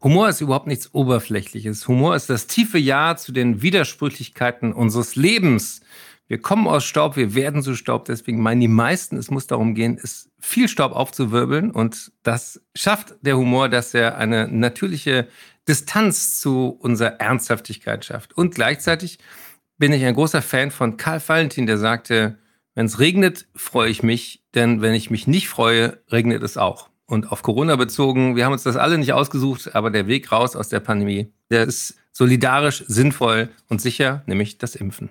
Humor ist überhaupt nichts Oberflächliches. Humor ist das tiefe Ja zu den Widersprüchlichkeiten unseres Lebens. Wir kommen aus Staub, wir werden zu Staub. Deswegen meinen die meisten, es muss darum gehen, es viel Staub aufzuwirbeln. Und das schafft der Humor, dass er eine natürliche Distanz zu unserer Ernsthaftigkeit schafft. Und gleichzeitig bin ich ein großer Fan von Karl Valentin, der sagte, wenn es regnet, freue ich mich, denn wenn ich mich nicht freue, regnet es auch und auf Corona bezogen. Wir haben uns das alle nicht ausgesucht, aber der Weg raus aus der Pandemie, der ist solidarisch, sinnvoll und sicher, nämlich das Impfen.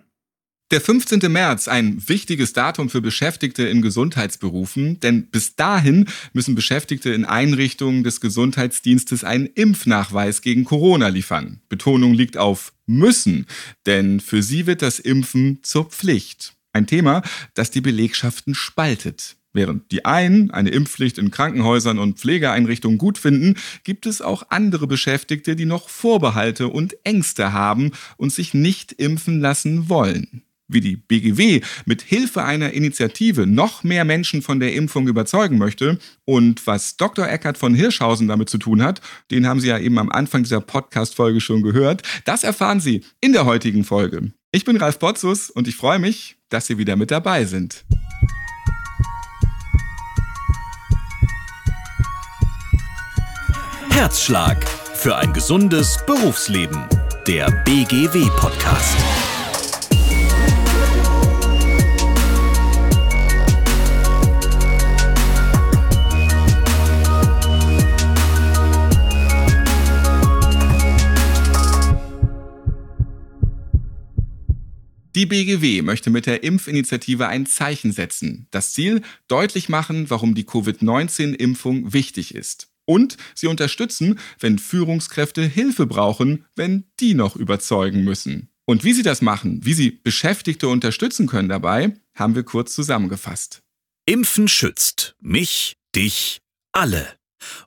Der 15. März, ein wichtiges Datum für Beschäftigte in Gesundheitsberufen, denn bis dahin müssen Beschäftigte in Einrichtungen des Gesundheitsdienstes einen Impfnachweis gegen Corona liefern. Betonung liegt auf müssen, denn für sie wird das Impfen zur Pflicht. Ein Thema, das die Belegschaften spaltet. Während die einen eine Impfpflicht in Krankenhäusern und Pflegeeinrichtungen gut finden, gibt es auch andere Beschäftigte, die noch Vorbehalte und Ängste haben und sich nicht impfen lassen wollen. Wie die BGW mit Hilfe einer Initiative noch mehr Menschen von der Impfung überzeugen möchte und was Dr. Eckert von Hirschhausen damit zu tun hat, den haben Sie ja eben am Anfang dieser Podcast-Folge schon gehört, das erfahren Sie in der heutigen Folge. Ich bin Ralf Potzus und ich freue mich, dass Sie wieder mit dabei sind. Herzschlag für ein gesundes Berufsleben. Der BGW-Podcast. Die BGW möchte mit der Impfinitiative ein Zeichen setzen. Das Ziel, deutlich machen, warum die Covid-19-Impfung wichtig ist. Und sie unterstützen, wenn Führungskräfte Hilfe brauchen, wenn die noch überzeugen müssen. Und wie sie das machen, wie sie Beschäftigte unterstützen können dabei, haben wir kurz zusammengefasst. Impfen schützt mich, dich, alle.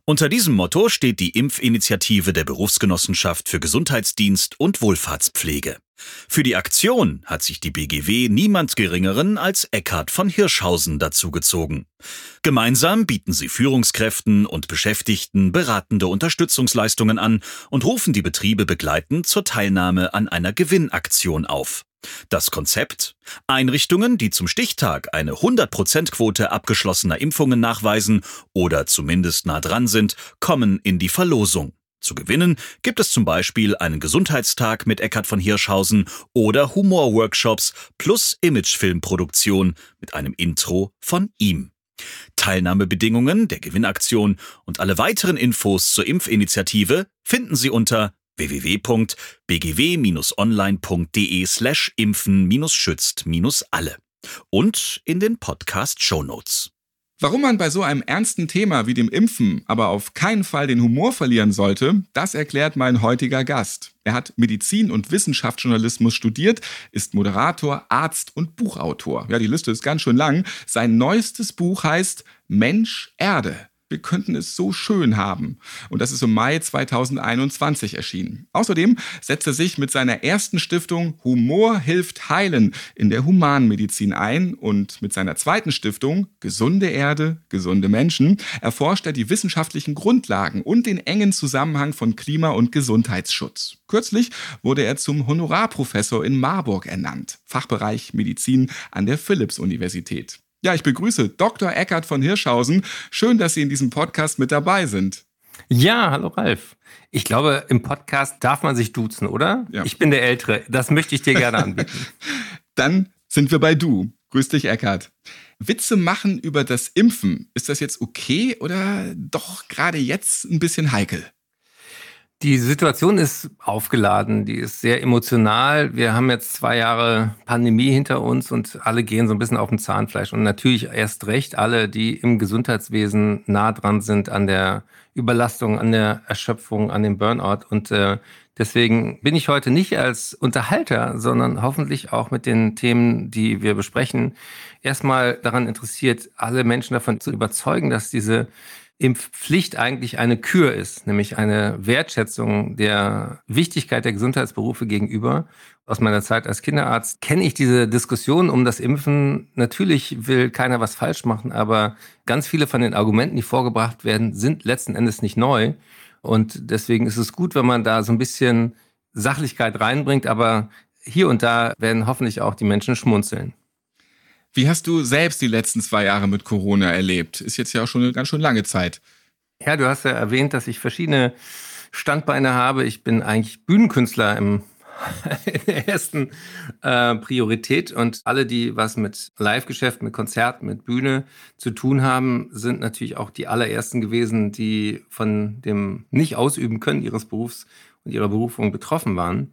Unter diesem Motto steht die Impfinitiative der Berufsgenossenschaft für Gesundheitsdienst und Wohlfahrtspflege. Für die Aktion hat sich die BGW niemand Geringeren als Eckhard von Hirschhausen dazugezogen. Gemeinsam bieten sie Führungskräften und Beschäftigten beratende Unterstützungsleistungen an und rufen die Betriebe begleitend zur Teilnahme an einer Gewinnaktion auf. Das Konzept? Einrichtungen, die zum Stichtag eine 100%-Quote abgeschlossener Impfungen nachweisen oder zumindest nah dran sind, kommen in die Verlosung. Zu gewinnen gibt es zum Beispiel einen Gesundheitstag mit Eckhard von Hirschhausen oder Humorworkshops plus Imagefilmproduktion mit einem Intro von ihm. Teilnahmebedingungen der Gewinnaktion und alle weiteren Infos zur Impfinitiative finden Sie unter www.bgw-online.de slash impfen-schützt-alle und in den Podcast Show Notes. Warum man bei so einem ernsten Thema wie dem Impfen aber auf keinen Fall den Humor verlieren sollte, das erklärt mein heutiger Gast. Er hat Medizin- und Wissenschaftsjournalismus studiert, ist Moderator, Arzt und Buchautor. Ja, die Liste ist ganz schön lang. Sein neuestes Buch heißt Mensch Erde wir könnten es so schön haben. Und das ist im Mai 2021 erschienen. Außerdem setzt er sich mit seiner ersten Stiftung Humor hilft heilen in der Humanmedizin ein und mit seiner zweiten Stiftung Gesunde Erde, gesunde Menschen erforscht er die wissenschaftlichen Grundlagen und den engen Zusammenhang von Klima- und Gesundheitsschutz. Kürzlich wurde er zum Honorarprofessor in Marburg ernannt, Fachbereich Medizin an der Philipps-Universität. Ja, ich begrüße Dr. Eckert von Hirschhausen. Schön, dass Sie in diesem Podcast mit dabei sind. Ja, hallo Ralf. Ich glaube, im Podcast darf man sich duzen, oder? Ja. Ich bin der Ältere. Das möchte ich dir gerne anbieten. Dann sind wir bei du. Grüß dich, Eckert. Witze machen über das Impfen, ist das jetzt okay oder doch gerade jetzt ein bisschen heikel? Die Situation ist aufgeladen, die ist sehr emotional. Wir haben jetzt zwei Jahre Pandemie hinter uns und alle gehen so ein bisschen auf dem Zahnfleisch. Und natürlich erst recht alle, die im Gesundheitswesen nah dran sind an der Überlastung, an der Erschöpfung, an dem Burnout. Und äh, deswegen bin ich heute nicht als Unterhalter, sondern hoffentlich auch mit den Themen, die wir besprechen, erstmal daran interessiert, alle Menschen davon zu überzeugen, dass diese Impfpflicht eigentlich eine Kür ist, nämlich eine Wertschätzung der Wichtigkeit der Gesundheitsberufe gegenüber. Aus meiner Zeit als Kinderarzt kenne ich diese Diskussion um das Impfen. Natürlich will keiner was falsch machen, aber ganz viele von den Argumenten, die vorgebracht werden, sind letzten Endes nicht neu. Und deswegen ist es gut, wenn man da so ein bisschen Sachlichkeit reinbringt, aber hier und da werden hoffentlich auch die Menschen schmunzeln. Wie hast du selbst die letzten zwei Jahre mit Corona erlebt? Ist jetzt ja auch schon eine ganz schön lange Zeit. Ja, du hast ja erwähnt, dass ich verschiedene Standbeine habe. Ich bin eigentlich Bühnenkünstler im in der ersten äh, Priorität. Und alle, die was mit Live-Geschäft, mit Konzerten, mit Bühne zu tun haben, sind natürlich auch die allerersten gewesen, die von dem Nicht-Ausüben können ihres Berufs und ihrer Berufung betroffen waren.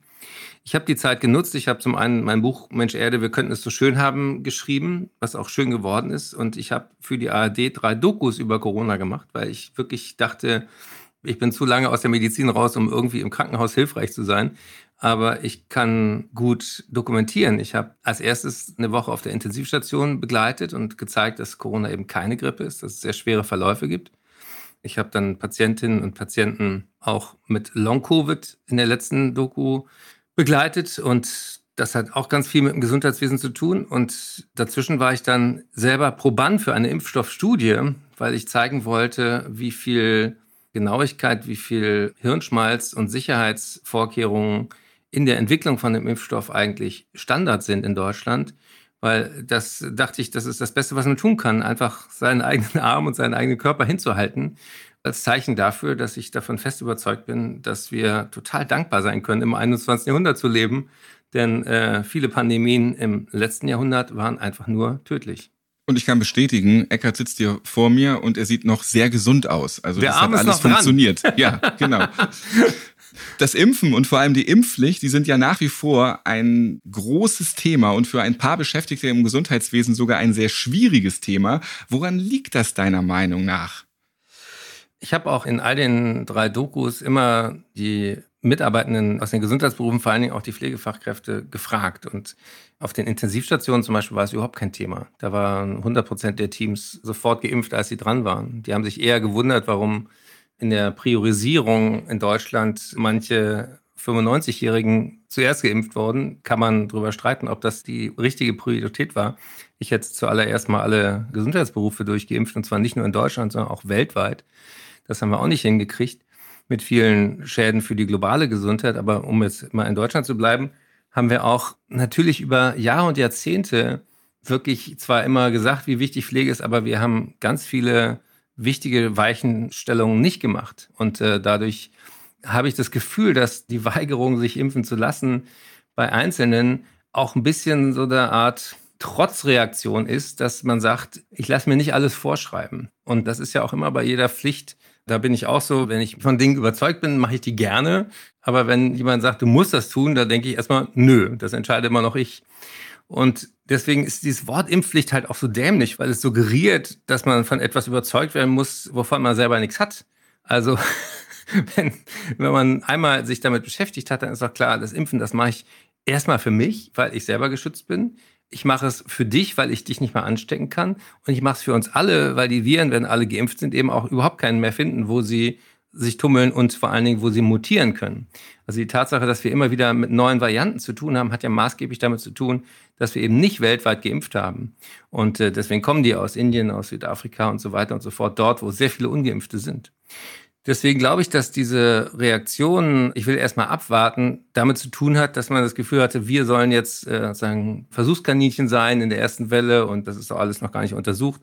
Ich habe die Zeit genutzt. Ich habe zum einen mein Buch Mensch Erde, wir könnten es so schön haben geschrieben, was auch schön geworden ist. Und ich habe für die ARD drei Dokus über Corona gemacht, weil ich wirklich dachte, ich bin zu lange aus der Medizin raus, um irgendwie im Krankenhaus hilfreich zu sein aber ich kann gut dokumentieren. Ich habe als erstes eine Woche auf der Intensivstation begleitet und gezeigt, dass Corona eben keine Grippe ist, dass es sehr schwere Verläufe gibt. Ich habe dann Patientinnen und Patienten auch mit Long-Covid in der letzten Doku begleitet und das hat auch ganz viel mit dem Gesundheitswesen zu tun. Und dazwischen war ich dann selber Proband für eine Impfstoffstudie, weil ich zeigen wollte, wie viel Genauigkeit, wie viel Hirnschmalz und Sicherheitsvorkehrungen in der Entwicklung von dem Impfstoff eigentlich Standard sind in Deutschland, weil das dachte ich, das ist das Beste, was man tun kann, einfach seinen eigenen Arm und seinen eigenen Körper hinzuhalten, als Zeichen dafür, dass ich davon fest überzeugt bin, dass wir total dankbar sein können, im 21. Jahrhundert zu leben, denn äh, viele Pandemien im letzten Jahrhundert waren einfach nur tödlich. Und ich kann bestätigen, Eckert sitzt hier vor mir und er sieht noch sehr gesund aus. Also Der das Arm hat alles funktioniert. Ja, genau. Das Impfen und vor allem die Impfpflicht, die sind ja nach wie vor ein großes Thema und für ein paar Beschäftigte im Gesundheitswesen sogar ein sehr schwieriges Thema. Woran liegt das deiner Meinung nach? Ich habe auch in all den drei Dokus immer die Mitarbeitenden aus den Gesundheitsberufen, vor allen Dingen auch die Pflegefachkräfte, gefragt. Und auf den Intensivstationen zum Beispiel war es überhaupt kein Thema. Da waren 100 Prozent der Teams sofort geimpft, als sie dran waren. Die haben sich eher gewundert, warum in der Priorisierung in Deutschland manche 95-Jährigen zuerst geimpft wurden, kann man darüber streiten, ob das die richtige Priorität war. Ich hätte zuallererst mal alle Gesundheitsberufe durchgeimpft und zwar nicht nur in Deutschland, sondern auch weltweit. Das haben wir auch nicht hingekriegt mit vielen Schäden für die globale Gesundheit. Aber um jetzt mal in Deutschland zu bleiben, haben wir auch natürlich über Jahre und Jahrzehnte wirklich zwar immer gesagt, wie wichtig Pflege ist, aber wir haben ganz viele wichtige Weichenstellungen nicht gemacht. Und äh, dadurch habe ich das Gefühl, dass die Weigerung, sich impfen zu lassen, bei Einzelnen auch ein bisschen so eine Art Trotzreaktion ist, dass man sagt, ich lasse mir nicht alles vorschreiben. Und das ist ja auch immer bei jeder Pflicht. Da bin ich auch so, wenn ich von Dingen überzeugt bin, mache ich die gerne. Aber wenn jemand sagt, du musst das tun, da denke ich erstmal, nö, das entscheide immer noch ich. Und deswegen ist dieses Wort Impfpflicht halt auch so dämlich, weil es suggeriert, dass man von etwas überzeugt werden muss, wovon man selber nichts hat. Also wenn, wenn man einmal sich damit beschäftigt hat, dann ist doch klar, das Impfen, das mache ich erstmal für mich, weil ich selber geschützt bin. Ich mache es für dich, weil ich dich nicht mehr anstecken kann. Und ich mache es für uns alle, weil die Viren, wenn alle geimpft sind, eben auch überhaupt keinen mehr finden, wo sie sich tummeln und vor allen Dingen, wo sie mutieren können. Also die Tatsache, dass wir immer wieder mit neuen Varianten zu tun haben, hat ja maßgeblich damit zu tun, dass wir eben nicht weltweit geimpft haben. Und äh, deswegen kommen die aus Indien, aus Südafrika und so weiter und so fort, dort, wo sehr viele Ungeimpfte sind. Deswegen glaube ich, dass diese Reaktion, ich will erstmal abwarten, damit zu tun hat, dass man das Gefühl hatte, wir sollen jetzt äh, sagen Versuchskaninchen sein in der ersten Welle und das ist doch alles noch gar nicht untersucht.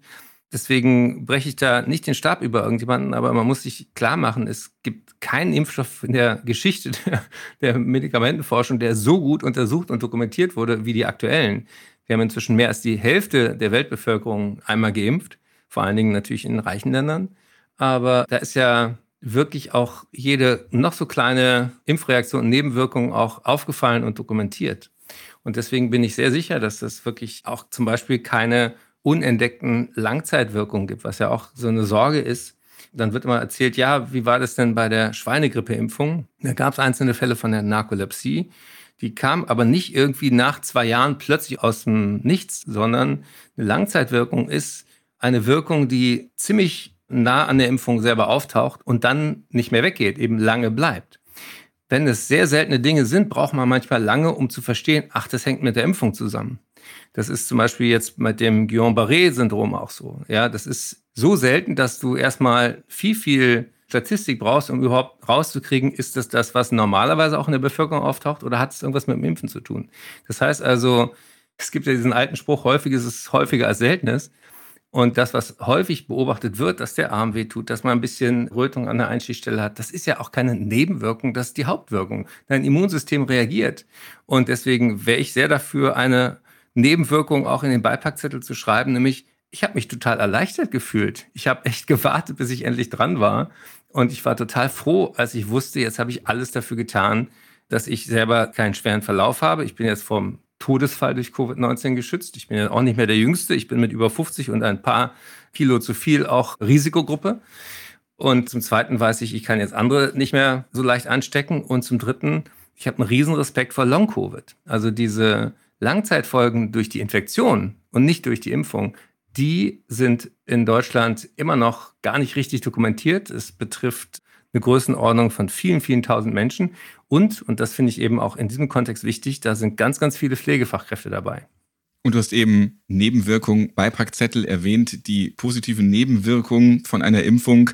Deswegen breche ich da nicht den Stab über irgendjemanden, aber man muss sich klar machen, es gibt keinen Impfstoff in der Geschichte der, der, Medikamentenforschung, der so gut untersucht und dokumentiert wurde wie die aktuellen. Wir haben inzwischen mehr als die Hälfte der Weltbevölkerung einmal geimpft, vor allen Dingen natürlich in reichen Ländern. Aber da ist ja wirklich auch jede noch so kleine Impfreaktion und Nebenwirkung auch aufgefallen und dokumentiert. Und deswegen bin ich sehr sicher, dass das wirklich auch zum Beispiel keine unentdeckten Langzeitwirkungen gibt, was ja auch so eine Sorge ist. Dann wird immer erzählt, ja, wie war das denn bei der Schweinegrippeimpfung? Da gab es einzelne Fälle von der Narkolepsie. Die kam aber nicht irgendwie nach zwei Jahren plötzlich aus dem Nichts, sondern eine Langzeitwirkung ist eine Wirkung, die ziemlich nah an der Impfung selber auftaucht und dann nicht mehr weggeht, eben lange bleibt. Wenn es sehr seltene Dinge sind, braucht man manchmal lange, um zu verstehen, ach, das hängt mit der Impfung zusammen. Das ist zum Beispiel jetzt mit dem Guillain-Barré-Syndrom auch so. Ja, das ist so selten, dass du erstmal viel, viel Statistik brauchst, um überhaupt rauszukriegen, ist das das, was normalerweise auch in der Bevölkerung auftaucht oder hat es irgendwas mit dem Impfen zu tun? Das heißt also, es gibt ja diesen alten Spruch, häufig ist es häufiger als seltenes. Und das, was häufig beobachtet wird, dass der Arm wehtut, dass man ein bisschen Rötung an der Einstichstelle hat, das ist ja auch keine Nebenwirkung, das ist die Hauptwirkung. Dein Immunsystem reagiert. Und deswegen wäre ich sehr dafür, eine Nebenwirkung auch in den Beipackzettel zu schreiben, nämlich ich habe mich total erleichtert gefühlt. Ich habe echt gewartet, bis ich endlich dran war. Und ich war total froh, als ich wusste, jetzt habe ich alles dafür getan, dass ich selber keinen schweren Verlauf habe. Ich bin jetzt vom Todesfall durch Covid-19 geschützt. Ich bin ja auch nicht mehr der Jüngste. Ich bin mit über 50 und ein paar Kilo zu viel auch Risikogruppe. Und zum Zweiten weiß ich, ich kann jetzt andere nicht mehr so leicht anstecken. Und zum Dritten, ich habe einen riesen Respekt vor Long-Covid. Also diese Langzeitfolgen durch die Infektion und nicht durch die Impfung, die sind in Deutschland immer noch gar nicht richtig dokumentiert. Es betrifft eine Größenordnung von vielen, vielen tausend Menschen. Und, und das finde ich eben auch in diesem Kontext wichtig, da sind ganz, ganz viele Pflegefachkräfte dabei. Und du hast eben Nebenwirkungen, Beipackzettel erwähnt, die positiven Nebenwirkungen von einer Impfung.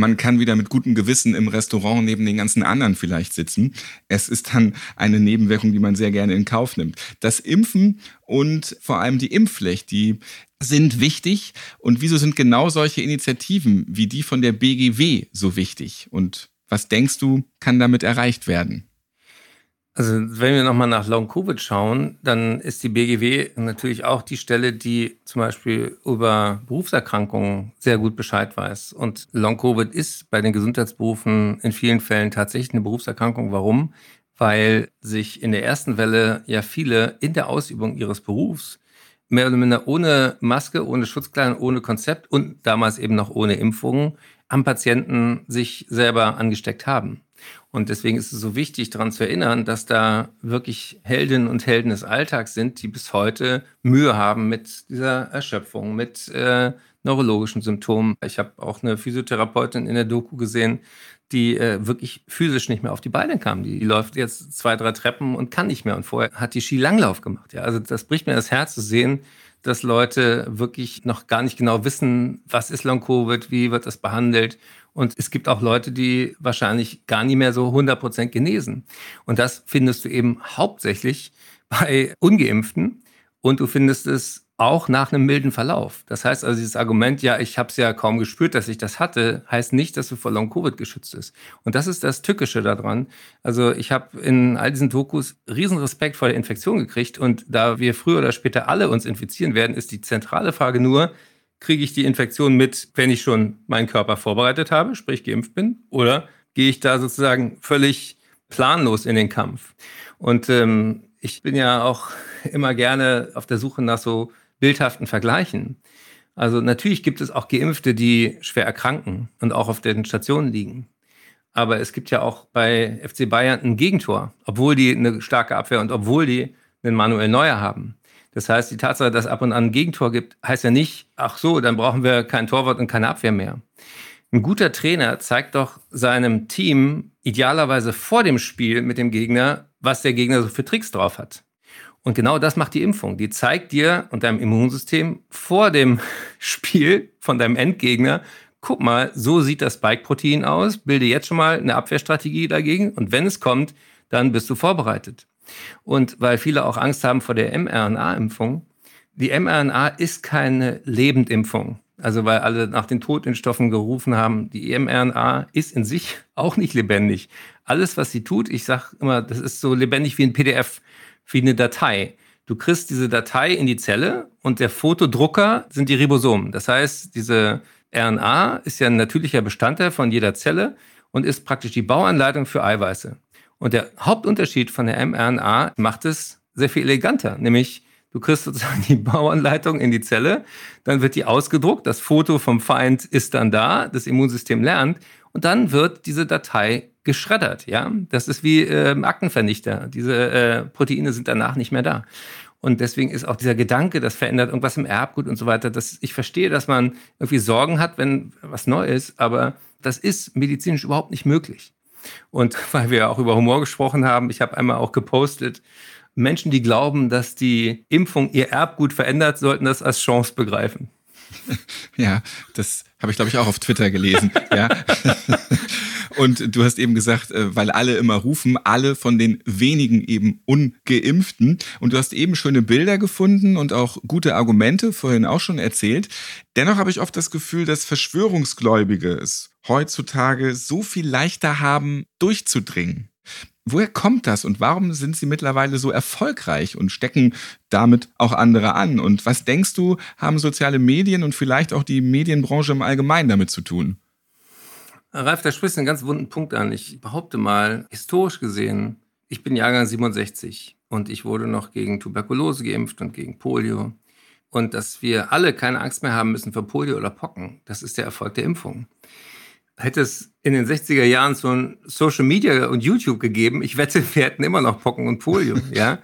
Man kann wieder mit gutem Gewissen im Restaurant neben den ganzen anderen vielleicht sitzen. Es ist dann eine Nebenwirkung, die man sehr gerne in Kauf nimmt. Das Impfen und vor allem die Impfpflicht, die sind wichtig. Und wieso sind genau solche Initiativen wie die von der BGW so wichtig? Und was denkst du, kann damit erreicht werden? Also wenn wir nochmal nach Long-Covid schauen, dann ist die BGW natürlich auch die Stelle, die zum Beispiel über Berufserkrankungen sehr gut Bescheid weiß. Und Long-Covid ist bei den Gesundheitsberufen in vielen Fällen tatsächlich eine Berufserkrankung. Warum? Weil sich in der ersten Welle ja viele in der Ausübung ihres Berufs mehr oder minder ohne Maske, ohne Schutzkleidung, ohne Konzept und damals eben noch ohne Impfungen am Patienten sich selber angesteckt haben. Und deswegen ist es so wichtig, daran zu erinnern, dass da wirklich Heldinnen und Helden des Alltags sind, die bis heute Mühe haben mit dieser Erschöpfung, mit äh, neurologischen Symptomen. Ich habe auch eine Physiotherapeutin in der Doku gesehen, die äh, wirklich physisch nicht mehr auf die Beine kam. Die, die, läuft jetzt zwei, drei Treppen und kann nicht mehr. Und vorher hat die Skilanglauf gemacht. Ja, also das bricht mir das Herz zu sehen, dass Leute wirklich noch gar nicht genau wissen, was ist Long-Covid, wie wird das behandelt. Und es gibt auch Leute, die wahrscheinlich gar nicht mehr so 100 Prozent genesen. Und das findest du eben hauptsächlich bei Ungeimpften. Und du findest es auch nach einem milden Verlauf. Das heißt also, dieses Argument, ja, ich habe es ja kaum gespürt, dass ich das hatte, heißt nicht, dass du vor Long-Covid geschützt bist. Und das ist das Tückische daran. Also ich habe in all diesen Dokus riesen Respekt vor der Infektion gekriegt und da wir früher oder später alle uns infizieren werden, ist die zentrale Frage nur, kriege ich die Infektion mit, wenn ich schon meinen Körper vorbereitet habe, sprich geimpft bin, oder gehe ich da sozusagen völlig planlos in den Kampf? Und ähm, ich bin ja auch immer gerne auf der Suche nach so bildhaften Vergleichen. Also natürlich gibt es auch Geimpfte, die schwer erkranken und auch auf den Stationen liegen. Aber es gibt ja auch bei FC Bayern ein Gegentor, obwohl die eine starke Abwehr und obwohl die einen Manuel Neuer haben. Das heißt, die Tatsache, dass es ab und an ein Gegentor gibt, heißt ja nicht, ach so, dann brauchen wir kein Torwart und keine Abwehr mehr. Ein guter Trainer zeigt doch seinem Team idealerweise vor dem Spiel mit dem Gegner, was der Gegner so für Tricks drauf hat. Und genau das macht die Impfung. Die zeigt dir und deinem Immunsystem vor dem Spiel von deinem Endgegner, guck mal, so sieht das Spike-Protein aus, bilde jetzt schon mal eine Abwehrstrategie dagegen und wenn es kommt, dann bist du vorbereitet. Und weil viele auch Angst haben vor der mRNA-Impfung, die mRNA ist keine Lebendimpfung. Also weil alle nach den Totimpfstoffen gerufen haben, die mRNA ist in sich auch nicht lebendig. Alles, was sie tut, ich sage immer, das ist so lebendig wie ein PDF wie eine Datei. Du kriegst diese Datei in die Zelle und der Fotodrucker sind die Ribosomen. Das heißt, diese RNA ist ja ein natürlicher Bestandteil von jeder Zelle und ist praktisch die Bauanleitung für Eiweiße. Und der Hauptunterschied von der mRNA macht es sehr viel eleganter, nämlich du kriegst sozusagen die Bauanleitung in die Zelle, dann wird die ausgedruckt, das Foto vom Feind ist dann da, das Immunsystem lernt und dann wird diese Datei geschreddert. Ja, das ist wie äh, Aktenvernichter. Diese äh, Proteine sind danach nicht mehr da. Und deswegen ist auch dieser Gedanke, das verändert irgendwas im Erbgut und so weiter. Das, ich verstehe, dass man irgendwie Sorgen hat, wenn was neu ist, aber das ist medizinisch überhaupt nicht möglich. Und weil wir auch über Humor gesprochen haben, ich habe einmal auch gepostet, Menschen, die glauben, dass die Impfung ihr Erbgut verändert, sollten das als Chance begreifen. Ja, das habe ich, glaube ich, auch auf Twitter gelesen. ja. Und du hast eben gesagt, äh, weil alle immer rufen, alle von den wenigen eben ungeimpften. Und du hast eben schöne Bilder gefunden und auch gute Argumente, vorhin auch schon erzählt. Dennoch habe ich oft das Gefühl, dass Verschwörungsgläubige es heutzutage so viel leichter haben, durchzudringen. Woher kommt das und warum sind sie mittlerweile so erfolgreich und stecken damit auch andere an? Und was denkst du, haben soziale Medien und vielleicht auch die Medienbranche im Allgemeinen damit zu tun? Ralf, da sprichst du einen ganz wunden Punkt an. Ich behaupte mal, historisch gesehen, ich bin Jahrgang 67 und ich wurde noch gegen Tuberkulose geimpft und gegen Polio. Und dass wir alle keine Angst mehr haben müssen vor Polio oder Pocken, das ist der Erfolg der Impfung hätte es in den 60er Jahren so ein Social Media und YouTube gegeben, ich wette, wir hätten immer noch Pocken und Polio. ja?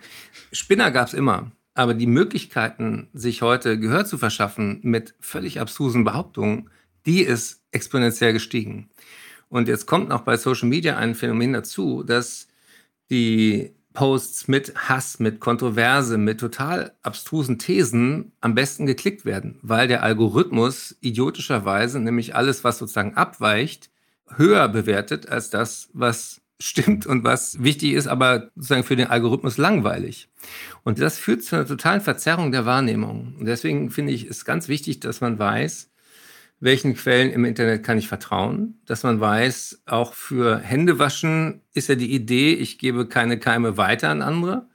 Spinner gab es immer. Aber die Möglichkeiten, sich heute Gehör zu verschaffen mit völlig abstrusen Behauptungen, die ist exponentiell gestiegen. Und jetzt kommt noch bei Social Media ein Phänomen dazu, dass die Posts mit Hass, mit Kontroverse, mit total abstrusen Thesen am besten geklickt werden, weil der Algorithmus idiotischerweise nämlich alles, was sozusagen abweicht, höher bewertet als das, was stimmt und was wichtig ist, aber sozusagen für den Algorithmus langweilig. Und das führt zu einer totalen Verzerrung der Wahrnehmung. Und deswegen finde ich es ganz wichtig, dass man weiß, welchen Quellen im Internet kann ich vertrauen, dass man weiß, auch für Händewaschen ist ja die Idee, ich gebe keine Keime weiter an andere.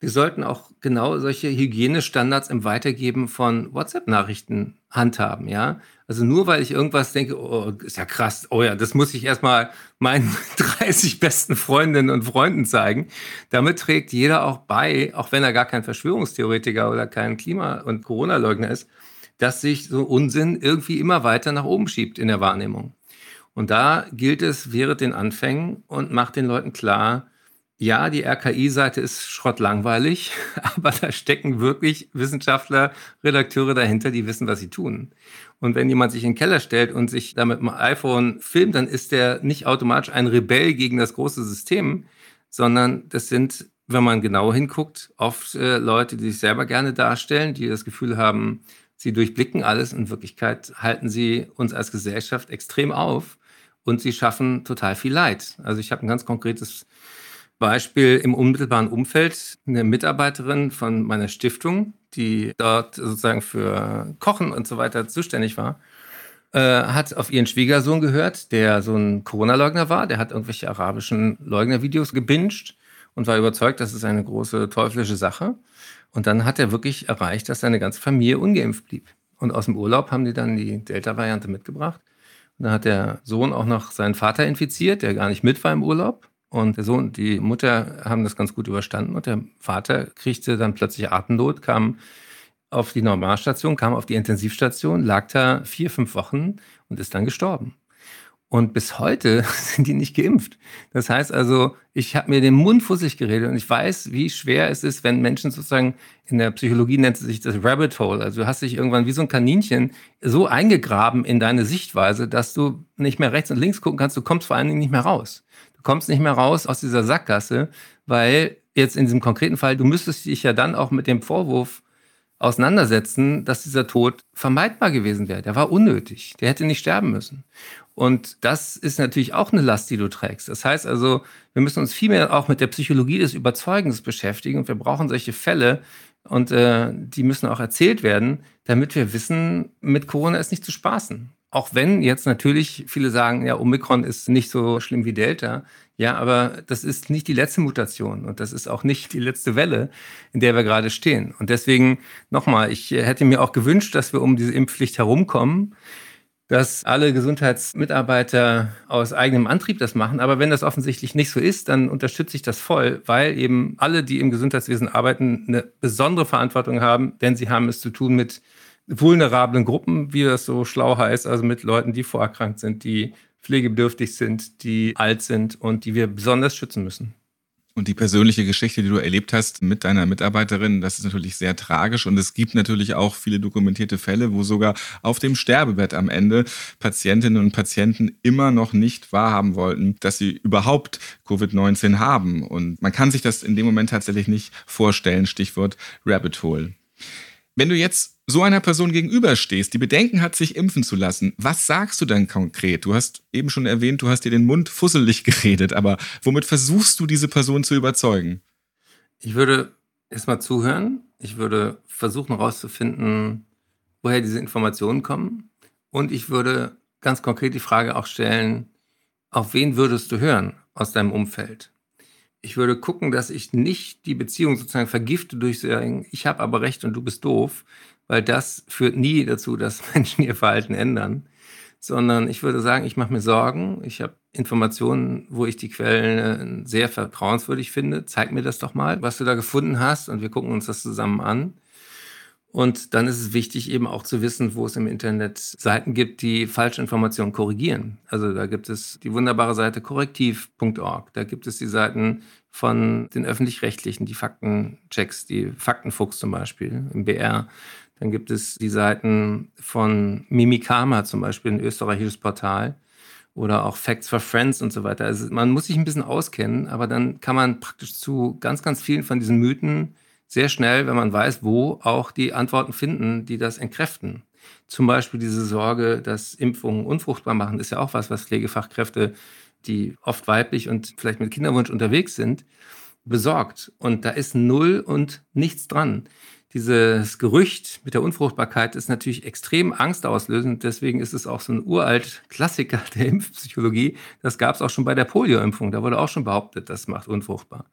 Wir sollten auch genau solche Hygienestandards im Weitergeben von WhatsApp-Nachrichten handhaben, ja. Also nur weil ich irgendwas denke, oh, ist ja krass, oh ja, das muss ich erstmal meinen 30 besten Freundinnen und Freunden zeigen. Damit trägt jeder auch bei, auch wenn er gar kein Verschwörungstheoretiker oder kein Klima- und Corona-Leugner ist, dass sich so Unsinn irgendwie immer weiter nach oben schiebt in der Wahrnehmung. Und da gilt es, während den Anfängen und macht den Leuten klar, ja, die RKI-Seite ist schrottlangweilig, aber da stecken wirklich Wissenschaftler, Redakteure dahinter, die wissen, was sie tun. Und wenn jemand sich in den Keller stellt und sich da mit dem iPhone filmt, dann ist der nicht automatisch ein Rebell gegen das große System, sondern das sind, wenn man genau hinguckt, oft äh, Leute, die sich selber gerne darstellen, die das Gefühl haben, Sie durchblicken alles. In Wirklichkeit halten sie uns als Gesellschaft extrem auf und sie schaffen total viel Leid. Also ich habe ein ganz konkretes Beispiel im unmittelbaren Umfeld. Eine Mitarbeiterin von meiner Stiftung, die dort sozusagen für Kochen und so weiter zuständig war, äh, hat auf ihren Schwiegersohn gehört, der so ein Corona-Leugner war. Der hat irgendwelche arabischen Leugner-Videos gebinged und war überzeugt, das ist eine große teuflische Sache. Und dann hat er wirklich erreicht, dass seine ganze Familie ungeimpft blieb. Und aus dem Urlaub haben die dann die Delta-Variante mitgebracht. Und dann hat der Sohn auch noch seinen Vater infiziert, der gar nicht mit war im Urlaub. Und der Sohn und die Mutter haben das ganz gut überstanden. Und der Vater kriegte dann plötzlich Atemnot, kam auf die Normalstation, kam auf die Intensivstation, lag da vier, fünf Wochen und ist dann gestorben. Und bis heute sind die nicht geimpft. Das heißt also, ich habe mir den Mund fussig geredet und ich weiß, wie schwer es ist, wenn Menschen sozusagen, in der Psychologie nennt es sich das Rabbit Hole. Also du hast dich irgendwann wie so ein Kaninchen so eingegraben in deine Sichtweise, dass du nicht mehr rechts und links gucken kannst. Du kommst vor allen Dingen nicht mehr raus. Du kommst nicht mehr raus aus dieser Sackgasse, weil jetzt in diesem konkreten Fall, du müsstest dich ja dann auch mit dem Vorwurf auseinandersetzen, dass dieser Tod vermeidbar gewesen wäre. Der war unnötig. Der hätte nicht sterben müssen. Und das ist natürlich auch eine Last, die du trägst. Das heißt also, wir müssen uns viel mehr auch mit der Psychologie des Überzeugens beschäftigen und wir brauchen solche Fälle und äh, die müssen auch erzählt werden, damit wir wissen, mit Corona ist nicht zu spaßen. Auch wenn jetzt natürlich viele sagen, ja, Omikron ist nicht so schlimm wie Delta. Ja, aber das ist nicht die letzte Mutation und das ist auch nicht die letzte Welle, in der wir gerade stehen. Und deswegen nochmal, ich hätte mir auch gewünscht, dass wir um diese Impfpflicht herumkommen dass alle Gesundheitsmitarbeiter aus eigenem Antrieb das machen. Aber wenn das offensichtlich nicht so ist, dann unterstütze ich das voll, weil eben alle, die im Gesundheitswesen arbeiten, eine besondere Verantwortung haben, denn sie haben es zu tun mit vulnerablen Gruppen, wie das so schlau heißt, also mit Leuten, die vorerkrankt sind, die pflegebedürftig sind, die alt sind und die wir besonders schützen müssen. Und die persönliche Geschichte, die du erlebt hast mit deiner Mitarbeiterin, das ist natürlich sehr tragisch. Und es gibt natürlich auch viele dokumentierte Fälle, wo sogar auf dem Sterbebett am Ende Patientinnen und Patienten immer noch nicht wahrhaben wollten, dass sie überhaupt Covid-19 haben. Und man kann sich das in dem Moment tatsächlich nicht vorstellen. Stichwort Rabbit Hole. Wenn du jetzt so einer Person gegenüberstehst, die Bedenken hat, sich impfen zu lassen, was sagst du dann konkret? Du hast eben schon erwähnt, du hast dir den Mund fusselig geredet, aber womit versuchst du diese Person zu überzeugen? Ich würde erstmal zuhören. Ich würde versuchen herauszufinden, woher diese Informationen kommen. Und ich würde ganz konkret die Frage auch stellen, auf wen würdest du hören aus deinem Umfeld? Ich würde gucken, dass ich nicht die Beziehung sozusagen vergifte durch sagen, ich habe aber recht und du bist doof, weil das führt nie dazu, dass Menschen ihr Verhalten ändern, sondern ich würde sagen, ich mache mir Sorgen, ich habe Informationen, wo ich die Quellen äh, sehr vertrauenswürdig finde, zeig mir das doch mal, was du da gefunden hast und wir gucken uns das zusammen an. Und dann ist es wichtig, eben auch zu wissen, wo es im Internet Seiten gibt, die falsche Informationen korrigieren. Also da gibt es die wunderbare Seite korrektiv.org. Da gibt es die Seiten von den öffentlich-rechtlichen, die Faktenchecks, die Faktenfuchs zum Beispiel im BR. Dann gibt es die Seiten von Mimikama zum Beispiel, ein österreichisches Portal. Oder auch Facts for Friends und so weiter. Also man muss sich ein bisschen auskennen, aber dann kann man praktisch zu ganz, ganz vielen von diesen Mythen sehr schnell, wenn man weiß, wo auch die Antworten finden, die das entkräften. Zum Beispiel diese Sorge, dass Impfungen unfruchtbar machen, ist ja auch was, was Pflegefachkräfte, die oft weiblich und vielleicht mit Kinderwunsch unterwegs sind, besorgt. Und da ist null und nichts dran dieses Gerücht mit der Unfruchtbarkeit ist natürlich extrem angstauslösend. Deswegen ist es auch so ein uralt Klassiker der Impfpsychologie. Das gab es auch schon bei der Polioimpfung. Da wurde auch schon behauptet, das macht unfruchtbar.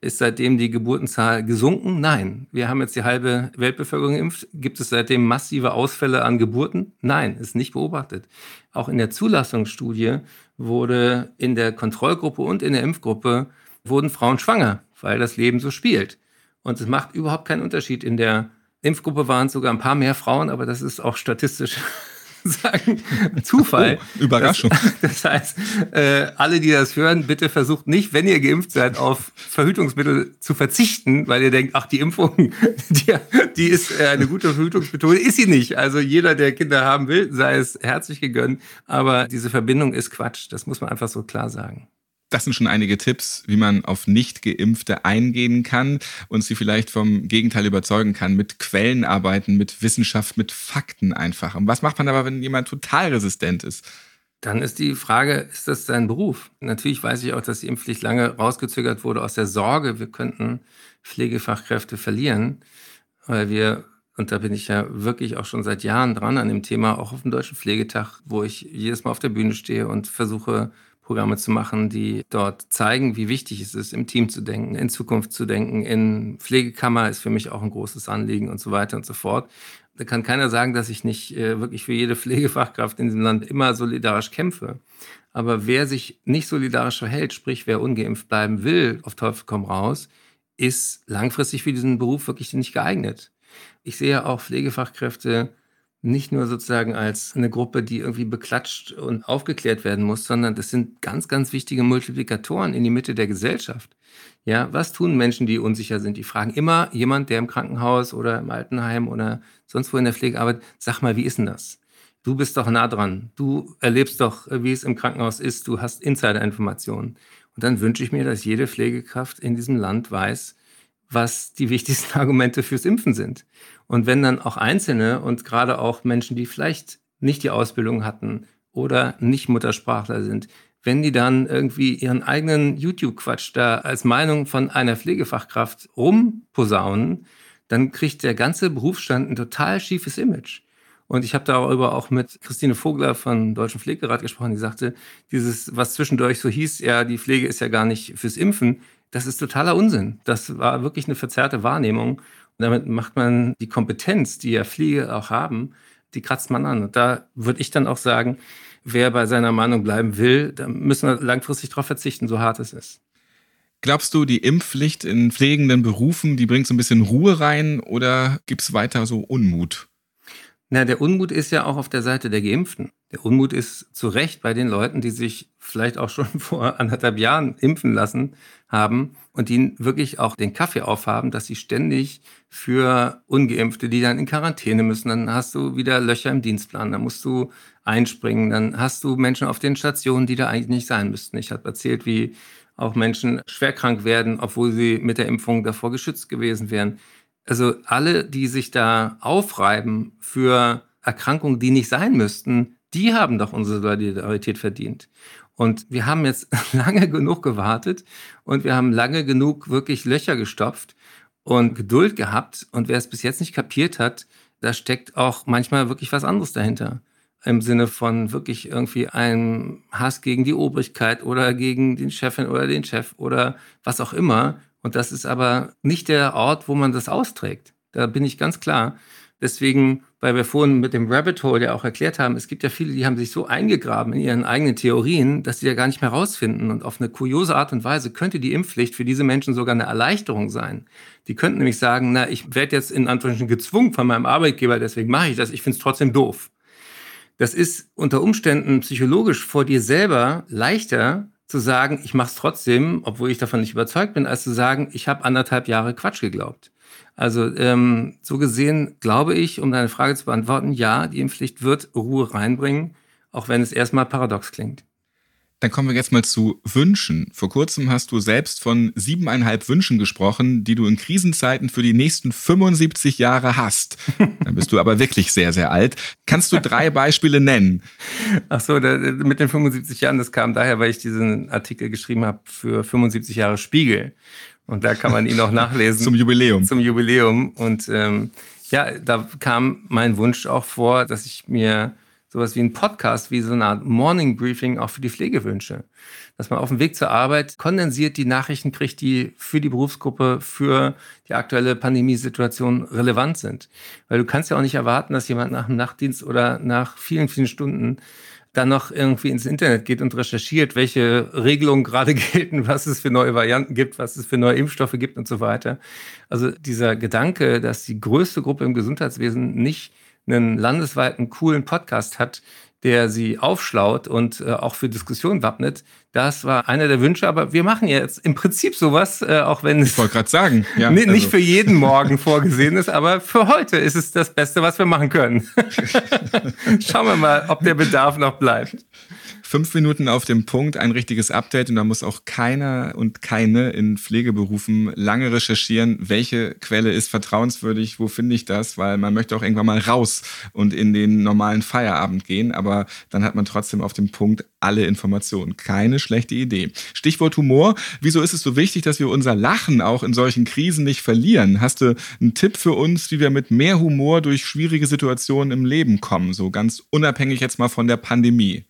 Ist seitdem die Geburtenzahl gesunken? Nein. Wir haben jetzt die halbe Weltbevölkerung geimpft. Gibt es seitdem massive Ausfälle an Geburten? Nein, ist nicht beobachtet. Auch in der Zulassungsstudie wurde in der Kontrollgruppe und in der Impfgruppe wurden Frauen schwanger, weil das Leben so spielt. Und es macht überhaupt keinen Unterschied. In der Impfgruppe waren es sogar ein paar mehr Frauen, aber das ist auch statistisch sagen Zufall. Oh, Überraschung. Das, das heißt, äh, alle, die das hören, bitte versucht nicht, wenn ihr geimpft seid, auf Verhütungsmittel zu verzichten, weil ihr denkt, ach, die Impfung, die, die ist äh, eine gute Verhütungsmethode. Ist sie nicht. Also jeder, der Kinder haben will, sei es herzlich gegönnt. Aber diese Verbindung ist Quatsch. Das muss man einfach so klar sagen. Das sind schon einige Tipps, wie man auf Nicht-Geimpfte eingehen kann und sie vielleicht vom Gegenteil überzeugen kann, mit Quellen arbeiten, mit Wissenschaft, mit Fakten einfach. Und was macht man aber, wenn jemand total resistent ist? Dann ist die Frage, ist das sein Beruf? Natürlich weiß ich auch, dass die Impfpflicht lange rausgezögert wurde aus der Sorge, wir könnten Pflegefachkräfte verlieren, weil wir, und da bin ich ja wirklich auch schon seit Jahren dran an dem Thema, auch auf dem Deutschen Pflegetag, wo ich jedes Mal auf der Bühne stehe und versuche, Programme zu machen, die dort zeigen, wie wichtig es ist, im Team zu denken, in Zukunft zu denken. In Pflegekammer ist für mich auch ein großes Anliegen und so weiter und so fort. Da kann keiner sagen, dass ich nicht äh, wirklich für jede Pflegefachkraft in diesem Land immer solidarisch kämpfe. Aber wer sich nicht solidarisch verhält, sprich wer ungeimpft bleiben will, auf Teufel komm raus, ist langfristig für diesen Beruf wirklich nicht geeignet. Ich sehe auch Pflegefachkräfte nicht nur sozusagen als eine Gruppe, die irgendwie beklatscht und aufgeklärt werden muss, sondern das sind ganz, ganz wichtige Multiplikatoren in die Mitte der Gesellschaft. Ja, was tun Menschen, die unsicher sind? Die fragen immer jemand, der im Krankenhaus oder im Altenheim oder sonst wo in der Pflege arbeitet, sag mal, wie ist denn das? Du bist doch nah dran. Du erlebst doch, wie es im Krankenhaus ist. Du hast Insider-Informationen. Und dann wünsche ich mir, dass jede Pflegekraft in diesem Land weiß, was die wichtigsten Argumente fürs Impfen sind. Und wenn dann auch Einzelne und gerade auch Menschen, die vielleicht nicht die Ausbildung hatten oder nicht Muttersprachler sind, wenn die dann irgendwie ihren eigenen YouTube-Quatsch da als Meinung von einer Pflegefachkraft rumposaunen, dann kriegt der ganze Berufsstand ein total schiefes Image. Und ich habe darüber auch mit Christine Vogler von Deutschen Pflegerat gesprochen, die sagte, dieses, was zwischendurch so hieß, ja, die Pflege ist ja gar nicht fürs Impfen, das ist totaler Unsinn. Das war wirklich eine verzerrte Wahrnehmung. Damit macht man die Kompetenz, die ja Pflege auch haben, die kratzt man an. Und da würde ich dann auch sagen, wer bei seiner Meinung bleiben will, da müssen wir langfristig darauf verzichten, so hart es ist. Glaubst du, die Impfpflicht in pflegenden Berufen, die bringt so ein bisschen Ruhe rein oder gibt es weiter so Unmut? Na, der Unmut ist ja auch auf der Seite der Geimpften. Der Unmut ist zu Recht bei den Leuten, die sich vielleicht auch schon vor anderthalb Jahren impfen lassen haben und die wirklich auch den Kaffee aufhaben, dass sie ständig für Ungeimpfte, die dann in Quarantäne müssen, dann hast du wieder Löcher im Dienstplan, dann musst du einspringen, dann hast du Menschen auf den Stationen, die da eigentlich nicht sein müssten. Ich habe erzählt, wie auch Menschen schwerkrank werden, obwohl sie mit der Impfung davor geschützt gewesen wären Also alle, die sich da aufreiben für Erkrankungen, die nicht sein müssten, die haben doch unsere Solidarität verdient. Und wir haben jetzt lange genug gewartet und wir haben lange genug wirklich Löcher gestopft und Geduld gehabt. Und wer es bis jetzt nicht kapiert hat, da steckt auch manchmal wirklich was anderes dahinter. Im Sinne von wirklich irgendwie einem Hass gegen die Obrigkeit oder gegen den Chefin oder den Chef oder was auch immer. Und das ist aber nicht der Ort, wo man das austrägt. Da bin ich ganz klar. Deswegen, weil wir vorhin mit dem Rabbit Hole ja auch erklärt haben, es gibt ja viele, die haben sich so eingegraben in ihren eigenen Theorien, dass sie ja gar nicht mehr rausfinden. Und auf eine kuriose Art und Weise könnte die Impfpflicht für diese Menschen sogar eine Erleichterung sein. Die könnten nämlich sagen, na, ich werde jetzt in Anführungsstrichen gezwungen von meinem Arbeitgeber, deswegen mache ich das. Ich finde es trotzdem doof. Das ist unter Umständen psychologisch vor dir selber leichter zu sagen, ich mache es trotzdem, obwohl ich davon nicht überzeugt bin, als zu sagen, ich habe anderthalb Jahre Quatsch geglaubt. Also ähm, so gesehen glaube ich, um deine Frage zu beantworten, ja, die Impfpflicht wird Ruhe reinbringen, auch wenn es erstmal paradox klingt. Dann kommen wir jetzt mal zu Wünschen. Vor kurzem hast du selbst von siebeneinhalb Wünschen gesprochen, die du in Krisenzeiten für die nächsten 75 Jahre hast. Dann bist du aber wirklich sehr, sehr alt. Kannst du drei Beispiele nennen? Ach so, da, mit den 75 Jahren, das kam daher, weil ich diesen Artikel geschrieben habe für 75 Jahre Spiegel. Und da kann man ihn auch nachlesen. Zum Jubiläum. Zum Jubiläum. Und ähm, ja, da kam mein Wunsch auch vor, dass ich mir sowas wie ein Podcast, wie so eine Art Morning Briefing auch für die Pflege wünsche. Dass man auf dem Weg zur Arbeit kondensiert die Nachrichten kriegt, die für die Berufsgruppe, für die aktuelle Pandemiesituation relevant sind. Weil du kannst ja auch nicht erwarten, dass jemand nach dem Nachtdienst oder nach vielen, vielen Stunden dann noch irgendwie ins Internet geht und recherchiert, welche Regelungen gerade gelten, was es für neue Varianten gibt, was es für neue Impfstoffe gibt und so weiter. Also dieser Gedanke, dass die größte Gruppe im Gesundheitswesen nicht einen landesweiten coolen Podcast hat, der sie aufschlaut und äh, auch für Diskussionen wappnet. Das war einer der Wünsche, aber wir machen jetzt im Prinzip sowas, äh, auch wenn es ich wollte gerade sagen, ja, nicht also. für jeden Morgen vorgesehen ist, aber für heute ist es das Beste, was wir machen können. Schauen wir mal, ob der Bedarf noch bleibt fünf Minuten auf dem Punkt, ein richtiges Update und da muss auch keiner und keine in Pflegeberufen lange recherchieren, welche Quelle ist vertrauenswürdig, wo finde ich das, weil man möchte auch irgendwann mal raus und in den normalen Feierabend gehen, aber dann hat man trotzdem auf dem Punkt alle Informationen. Keine schlechte Idee. Stichwort Humor. Wieso ist es so wichtig, dass wir unser Lachen auch in solchen Krisen nicht verlieren? Hast du einen Tipp für uns, wie wir mit mehr Humor durch schwierige Situationen im Leben kommen? So ganz unabhängig jetzt mal von der Pandemie.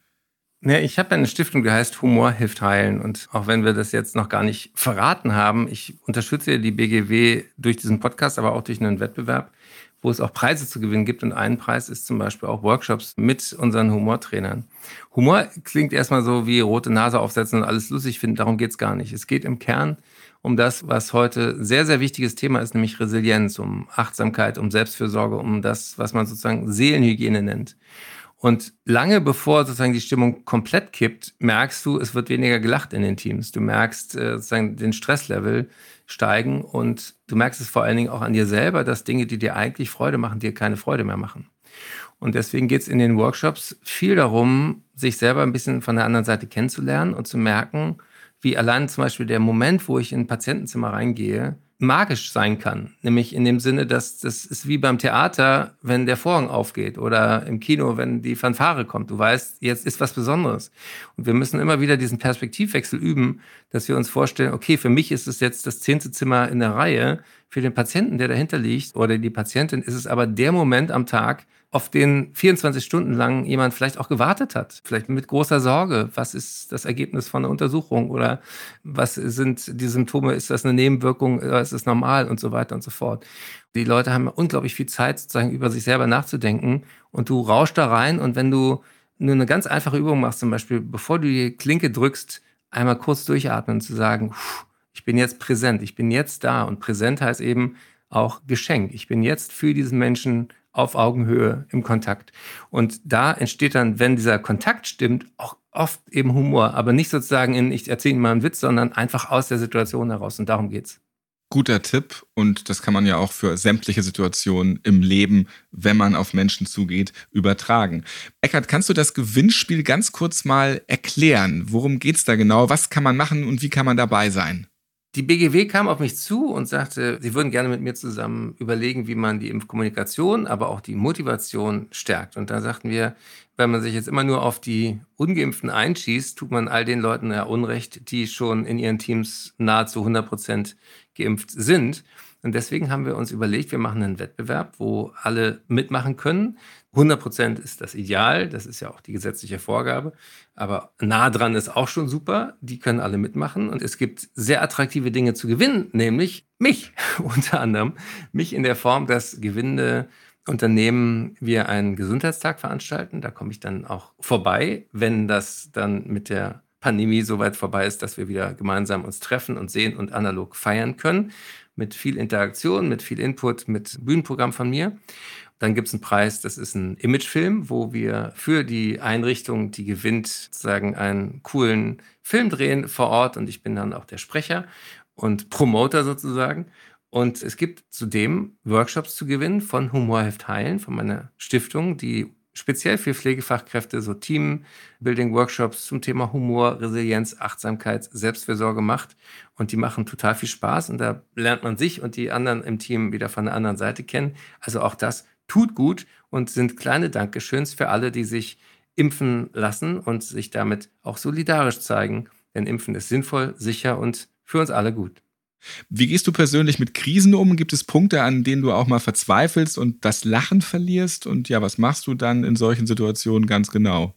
Ja, ich habe eine Stiftung, die heißt Humor hilft heilen. Und auch wenn wir das jetzt noch gar nicht verraten haben, ich unterstütze die BGW durch diesen Podcast, aber auch durch einen Wettbewerb, wo es auch Preise zu gewinnen gibt. Und ein Preis ist zum Beispiel auch Workshops mit unseren Humortrainern. Humor klingt erstmal so wie rote Nase aufsetzen und alles lustig finden. Darum geht's gar nicht. Es geht im Kern um das, was heute sehr, sehr wichtiges Thema ist, nämlich Resilienz, um Achtsamkeit, um Selbstfürsorge, um das, was man sozusagen Seelenhygiene nennt. Und lange bevor sozusagen die Stimmung komplett kippt, merkst du, es wird weniger gelacht in den Teams. Du merkst äh, sozusagen den Stresslevel steigen und du merkst es vor allen Dingen auch an dir selber, dass Dinge, die dir eigentlich Freude machen, dir keine Freude mehr machen. Und deswegen geht es in den Workshops viel darum, sich selber ein bisschen von der anderen Seite kennenzulernen und zu merken, wie allein zum Beispiel der Moment, wo ich in ein Patientenzimmer reingehe, magisch sein kann. Nämlich in dem Sinne, dass das ist wie beim Theater, wenn der Vorhang aufgeht oder im Kino, wenn die Fanfare kommt. Du weißt, jetzt ist was Besonderes. Und wir müssen immer wieder diesen Perspektivwechsel üben, dass wir uns vorstellen, okay, für mich ist es jetzt das zehnte Zimmer in der Reihe. Für den Patienten, der dahinter liegt oder die Patientin, ist es aber der Moment am Tag, auf den 24 Stunden lang jemand vielleicht auch gewartet hat. Vielleicht mit großer Sorge. Was ist das Ergebnis von einer Untersuchung? Oder was sind die Symptome? Ist das eine Nebenwirkung? Oder ist es normal? Und so weiter und so fort. Die Leute haben unglaublich viel Zeit, sozusagen über sich selber nachzudenken. Und du rauschst da rein. Und wenn du nur eine ganz einfache Übung machst, zum Beispiel, bevor du die Klinke drückst, einmal kurz durchatmen und zu sagen, ich bin jetzt präsent, ich bin jetzt da. Und präsent heißt eben auch Geschenk. Ich bin jetzt für diesen Menschen auf Augenhöhe im Kontakt. Und da entsteht dann, wenn dieser Kontakt stimmt, auch oft eben Humor, aber nicht sozusagen in, ich erzähle Ihnen mal einen Witz, sondern einfach aus der Situation heraus. Und darum geht's. Guter Tipp und das kann man ja auch für sämtliche Situationen im Leben, wenn man auf Menschen zugeht, übertragen. Eckart, kannst du das Gewinnspiel ganz kurz mal erklären? Worum geht's da genau? Was kann man machen und wie kann man dabei sein? Die BGW kam auf mich zu und sagte, sie würden gerne mit mir zusammen überlegen, wie man die Impfkommunikation, aber auch die Motivation stärkt. Und da sagten wir, wenn man sich jetzt immer nur auf die Ungeimpften einschießt, tut man all den Leuten ja Unrecht, die schon in ihren Teams nahezu 100 Prozent geimpft sind. Und deswegen haben wir uns überlegt, wir machen einen Wettbewerb, wo alle mitmachen können. 100 Prozent ist das Ideal, das ist ja auch die gesetzliche Vorgabe. Aber nah dran ist auch schon super, die können alle mitmachen. Und es gibt sehr attraktive Dinge zu gewinnen, nämlich mich unter anderem. Mich in der Form, dass gewinnende Unternehmen wir einen Gesundheitstag veranstalten. Da komme ich dann auch vorbei, wenn das dann mit der Pandemie so weit vorbei ist, dass wir wieder gemeinsam uns treffen und sehen und analog feiern können. Mit viel Interaktion, mit viel Input, mit Bühnenprogramm von mir. Dann gibt es einen Preis, das ist ein Imagefilm, wo wir für die Einrichtung, die gewinnt, sozusagen einen coolen Film drehen vor Ort und ich bin dann auch der Sprecher und Promoter sozusagen. Und es gibt zudem Workshops zu gewinnen von Humorheft Heilen, von meiner Stiftung, die speziell für Pflegefachkräfte so Teambuilding-Workshops zum Thema Humor, Resilienz, Achtsamkeit, Selbstfürsorge macht. Und die machen total viel Spaß und da lernt man sich und die anderen im Team wieder von der anderen Seite kennen. Also auch das tut gut und sind kleine Dankeschöns für alle, die sich impfen lassen und sich damit auch solidarisch zeigen. Denn Impfen ist sinnvoll, sicher und für uns alle gut. Wie gehst du persönlich mit Krisen um? Gibt es Punkte, an denen du auch mal verzweifelst und das Lachen verlierst? Und ja, was machst du dann in solchen Situationen ganz genau?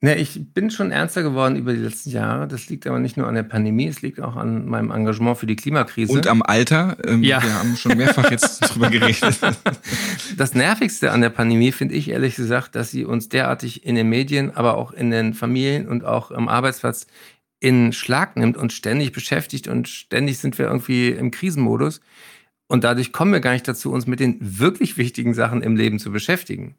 Ja, ich bin schon ernster geworden über die letzten Jahre. Das liegt aber nicht nur an der Pandemie, es liegt auch an meinem Engagement für die Klimakrise. Und am Alter. Ähm, ja. Wir haben schon mehrfach jetzt drüber geredet. Das Nervigste an der Pandemie finde ich ehrlich gesagt, dass sie uns derartig in den Medien, aber auch in den Familien und auch am Arbeitsplatz in Schlag nimmt und ständig beschäftigt und ständig sind wir irgendwie im Krisenmodus. Und dadurch kommen wir gar nicht dazu, uns mit den wirklich wichtigen Sachen im Leben zu beschäftigen.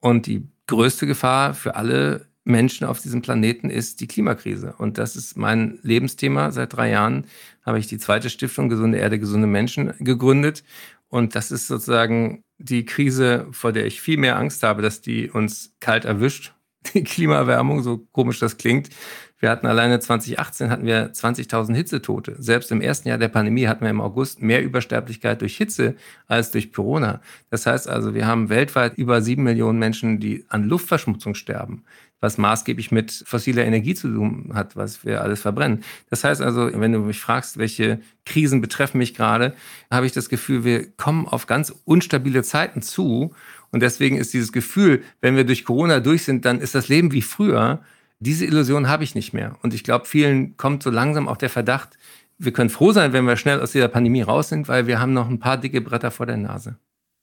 Und die größte Gefahr für alle Menschen auf diesem Planeten ist die Klimakrise. Und das ist mein Lebensthema. Seit drei Jahren habe ich die zweite Stiftung Gesunde Erde, gesunde Menschen gegründet. Und das ist sozusagen die Krise, vor der ich viel mehr Angst habe, dass die uns kalt erwischt. Die Klimaerwärmung, so komisch das klingt, wir hatten alleine 2018 hatten wir 20.000 Hitzetote. Selbst im ersten Jahr der Pandemie hatten wir im August mehr Übersterblichkeit durch Hitze als durch Corona. Das heißt also, wir haben weltweit über sieben Millionen Menschen, die an Luftverschmutzung sterben was maßgeblich mit fossiler Energie zu tun hat, was wir alles verbrennen. Das heißt also, wenn du mich fragst, welche Krisen betreffen mich gerade, habe ich das Gefühl, wir kommen auf ganz unstabile Zeiten zu. Und deswegen ist dieses Gefühl, wenn wir durch Corona durch sind, dann ist das Leben wie früher. Diese Illusion habe ich nicht mehr. Und ich glaube, vielen kommt so langsam auch der Verdacht, wir können froh sein, wenn wir schnell aus dieser Pandemie raus sind, weil wir haben noch ein paar dicke Bretter vor der Nase.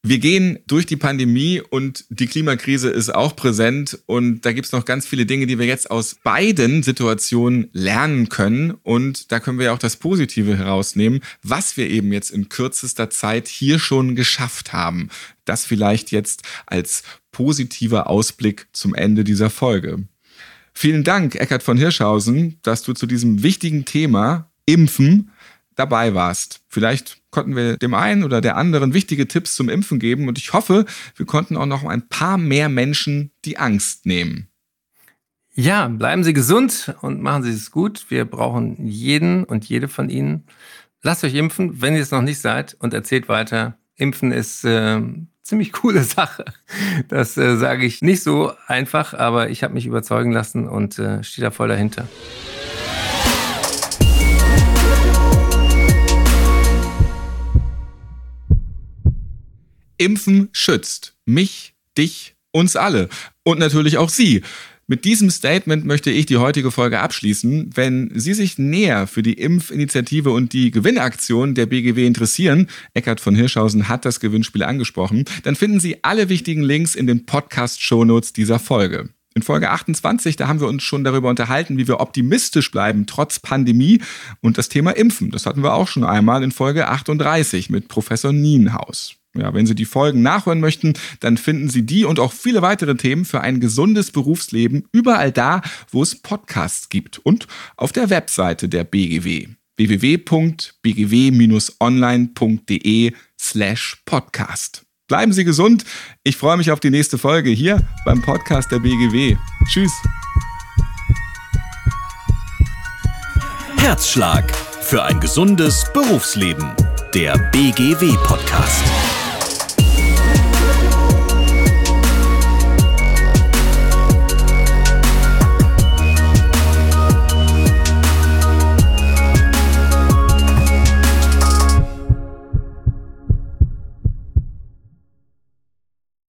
Wir gehen durch die Pandemie und die Klimakrise ist auch präsent und da gibt es noch ganz viele Dinge, die wir jetzt aus beiden Situationen lernen können und da können wir ja auch das Positive herausnehmen, was wir eben jetzt in kürzester Zeit hier schon geschafft haben. Das vielleicht jetzt als positiver Ausblick zum Ende dieser Folge. Vielen Dank, Eckhard von Hirschhausen, dass du zu diesem wichtigen Thema Impfen dabei warst. Vielleicht konnten wir dem einen oder der anderen wichtige Tipps zum Impfen geben und ich hoffe, wir konnten auch noch ein paar mehr Menschen die Angst nehmen. Ja, bleiben Sie gesund und machen Sie es gut. Wir brauchen jeden und jede von Ihnen. Lasst euch impfen, wenn ihr es noch nicht seid und erzählt weiter. Impfen ist äh, ziemlich coole Sache. Das äh, sage ich nicht so einfach, aber ich habe mich überzeugen lassen und äh, stehe da voll dahinter. Impfen schützt mich, dich, uns alle und natürlich auch Sie. Mit diesem Statement möchte ich die heutige Folge abschließen. Wenn Sie sich näher für die Impfinitiative und die Gewinnaktion der BGW interessieren, Eckhard von Hirschhausen hat das Gewinnspiel angesprochen, dann finden Sie alle wichtigen Links in den Podcast-Shownotes dieser Folge. In Folge 28, da haben wir uns schon darüber unterhalten, wie wir optimistisch bleiben trotz Pandemie und das Thema Impfen. Das hatten wir auch schon einmal in Folge 38 mit Professor Nienhaus. Ja, wenn Sie die Folgen nachhören möchten, dann finden Sie die und auch viele weitere Themen für ein gesundes Berufsleben überall da, wo es Podcasts gibt und auf der Webseite der BGW www.bgw-online.de slash podcast. Bleiben Sie gesund. Ich freue mich auf die nächste Folge hier beim Podcast der BGW. Tschüss. Herzschlag Für ein gesundes Berufsleben. Der BGW-Podcast.